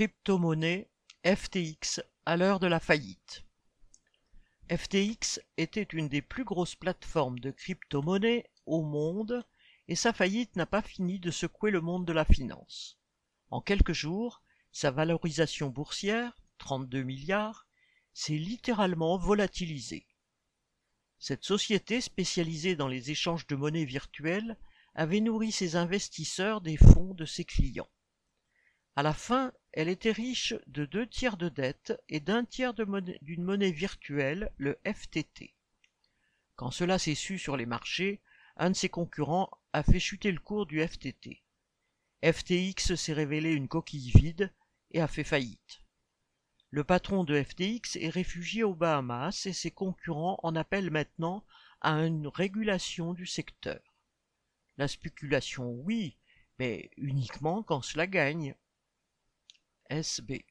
Crypto-monnaie FTX à l'heure de la faillite. FTX était une des plus grosses plateformes de crypto-monnaie au monde et sa faillite n'a pas fini de secouer le monde de la finance. En quelques jours, sa valorisation boursière, 32 milliards, s'est littéralement volatilisée. Cette société spécialisée dans les échanges de monnaie virtuelle avait nourri ses investisseurs des fonds de ses clients. À la fin, elle était riche de deux tiers de dette et d'un tiers d'une monnaie, virtuelle, le FTT. Quand cela s'est su sur les marchés, un de ses concurrents a fait chuter le cours du FTT. FTX s'est révélé une coquille vide et a fait faillite. Le patron de FTX est réfugié aux Bahamas et ses concurrents en appellent maintenant à une régulation du secteur. La spéculation, oui, mais uniquement quand cela gagne. SB